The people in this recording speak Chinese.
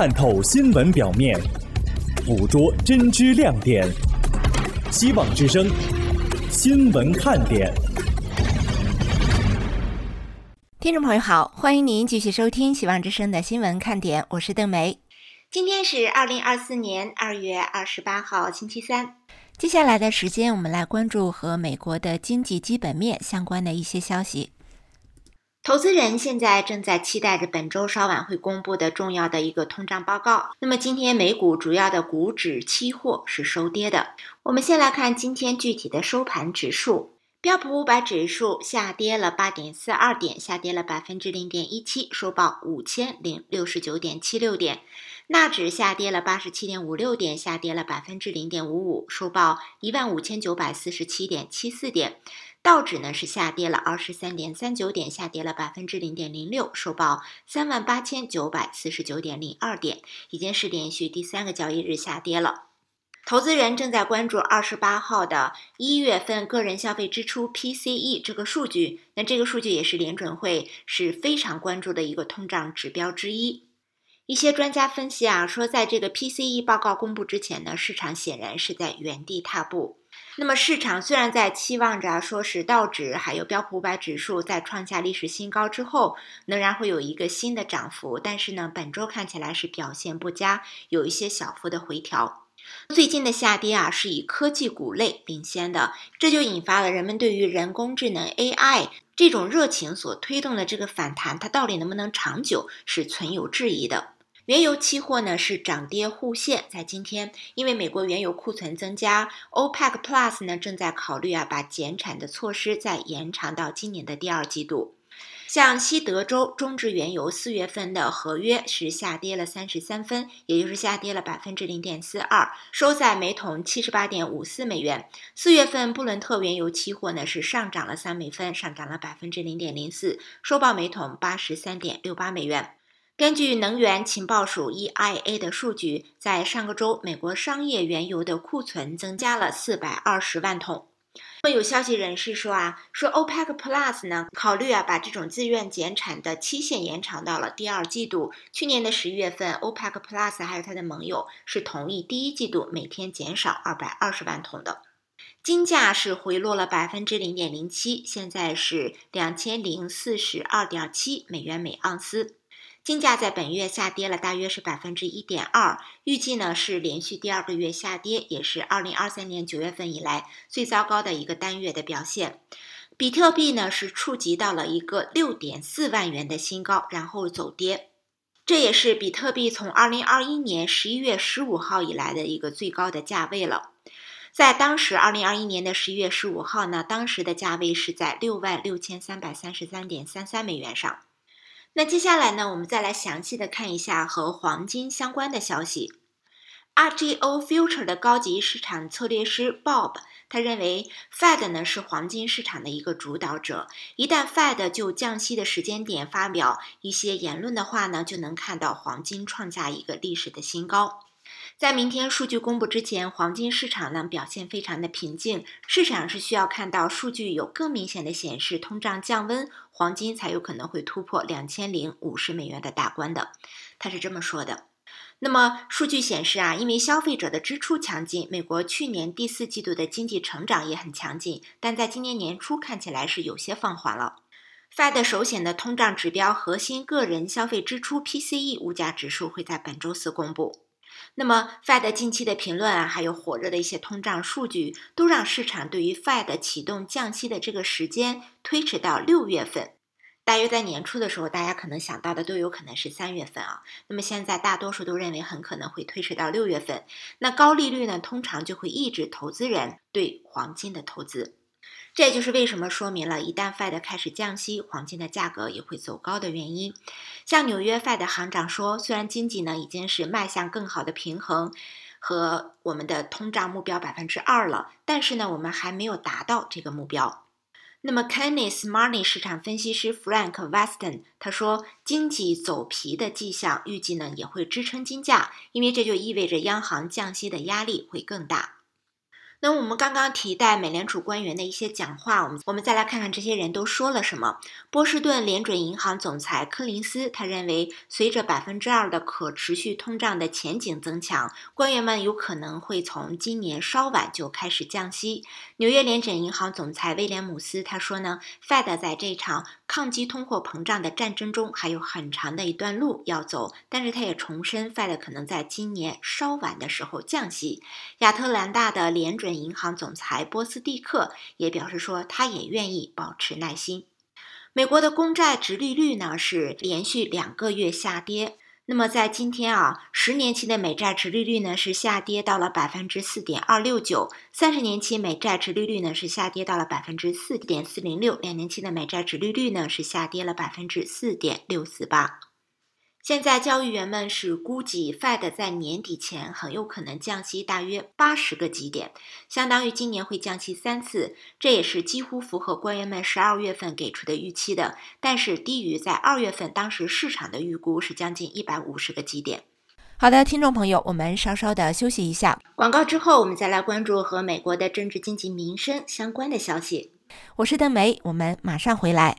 探透新闻表面，捕捉真知亮点。希望之声，新闻看点。听众朋友好，欢迎您继续收听希望之声的新闻看点，我是邓梅。今天是二零二四年二月二十八号，星期三。接下来的时间，我们来关注和美国的经济基本面相关的一些消息。投资人现在正在期待着本周稍晚会公布的重要的一个通胀报告。那么今天美股主要的股指期货是收跌的。我们先来看今天具体的收盘指数，标普五百指数下跌了八点四二点，下跌了百分之零点一七，收报五千零六十九点七六点。纳指下跌了八十七点五六点，下跌了百分之零点五五，收报一万五千九百四十七点七四点。道指呢是下跌了二十三点三九点，下跌了百分之零点零六，收报三万八千九百四十九点零二点，已经是连续第三个交易日下跌了。投资人正在关注二十八号的一月份个人消费支出 PCE 这个数据，那这个数据也是联准会是非常关注的一个通胀指标之一。一些专家分析啊，说在这个 PCE 报告公布之前呢，市场显然是在原地踏步。那么市场虽然在期望着说是道指还有标普五百指数在创下历史新高之后，仍然会有一个新的涨幅，但是呢，本周看起来是表现不佳，有一些小幅的回调。最近的下跌啊，是以科技股类领先的，这就引发了人们对于人工智能 AI 这种热情所推动的这个反弹，它到底能不能长久，是存有质疑的。原油期货呢是涨跌互现，在今天，因为美国原油库存增加，OPEC Plus 呢正在考虑啊把减产的措施再延长到今年的第二季度。像西德州中质原油四月份的合约是下跌了三十三分，也就是下跌了百分之零点四二，收在每桶七十八点五四美元。四月份布伦特原油期货呢是上涨了三美分，上涨了百分之零点零四，收报每桶八十三点六八美元。根据能源情报署 （EIA） 的数据，在上个周，美国商业原油的库存增加了四百二十万桶。那么有消息人士说啊，说 OPEC Plus 呢考虑啊把这种自愿减产的期限延长到了第二季度。去年的十一月份，OPEC Plus 还有它的盟友是同意第一季度每天减少二百二十万桶的。金价是回落了百分之零点零七，现在是两千零四十二点七美元每盎司。金价在本月下跌了大约是百分之一点二，预计呢是连续第二个月下跌，也是二零二三年九月份以来最糟糕的一个单月的表现。比特币呢是触及到了一个六点四万元的新高，然后走跌，这也是比特币从二零二一年十一月十五号以来的一个最高的价位了。在当时二零二一年的十一月十五号呢，当时的价位是在六万六千三百三十三点三三美元上。那接下来呢，我们再来详细的看一下和黄金相关的消息。RGO Future 的高级市场策略师 Bob，他认为 Fed 呢是黄金市场的一个主导者，一旦 Fed 就降息的时间点发表一些言论的话呢，就能看到黄金创下一个历史的新高。在明天数据公布之前，黄金市场呢表现非常的平静。市场是需要看到数据有更明显的显示通胀降温，黄金才有可能会突破两千零五十美元的大关的。他是这么说的。那么数据显示啊，因为消费者的支出强劲，美国去年第四季度的经济成长也很强劲，但在今年年初看起来是有些放缓了。Fed 首显的通胀指标核心个人消费支出 PCE 物价指数会在本周四公布。那么，Fed 近期的评论啊，还有火热的一些通胀数据，都让市场对于 Fed 启动降息的这个时间推迟到六月份。大约在年初的时候，大家可能想到的都有可能是三月份啊。那么现在大多数都认为很可能会推迟到六月份。那高利率呢，通常就会抑制投资人对黄金的投资。这也就是为什么说明了，一旦 Fed 开始降息，黄金的价格也会走高的原因。像纽约 Fed 行长说，虽然经济呢已经是迈向更好的平衡和我们的通胀目标百分之二了，但是呢，我们还没有达到这个目标。那么 k e n n e s Money 市场分析师 Frank Weston 他说，经济走皮的迹象预计呢也会支撑金价，因为这就意味着央行降息的压力会更大。那我们刚刚提到美联储官员的一些讲话，我们我们再来看看这些人都说了什么。波士顿联准银行总裁柯林斯他认为，随着百分之二的可持续通胀的前景增强，官员们有可能会从今年稍晚就开始降息。纽约联准银行总裁威廉姆斯他说呢，Fed 在这场抗击通货膨胀的战争中还有很长的一段路要走，但是他也重申，Fed 可能在今年稍晚的时候降息。亚特兰大的联准银行总裁波斯蒂克也表示说，他也愿意保持耐心。美国的公债直利率呢是连续两个月下跌。那么在今天啊，十年期的美债直利率呢是下跌到了百分之四点二六九，三十年期美债直利率呢是下跌到了百分之四点四零六，两年期的美债直利率呢是下跌了百分之四点六四八。现在交易员们是估计，Fed 在年底前很有可能降息大约八十个基点，相当于今年会降息三次，这也是几乎符合官员们十二月份给出的预期的，但是低于在二月份当时市场的预估是将近一百五十个基点。好的，听众朋友，我们稍稍的休息一下，广告之后我们再来关注和美国的政治、经济、民生相关的消息。我是邓梅，我们马上回来。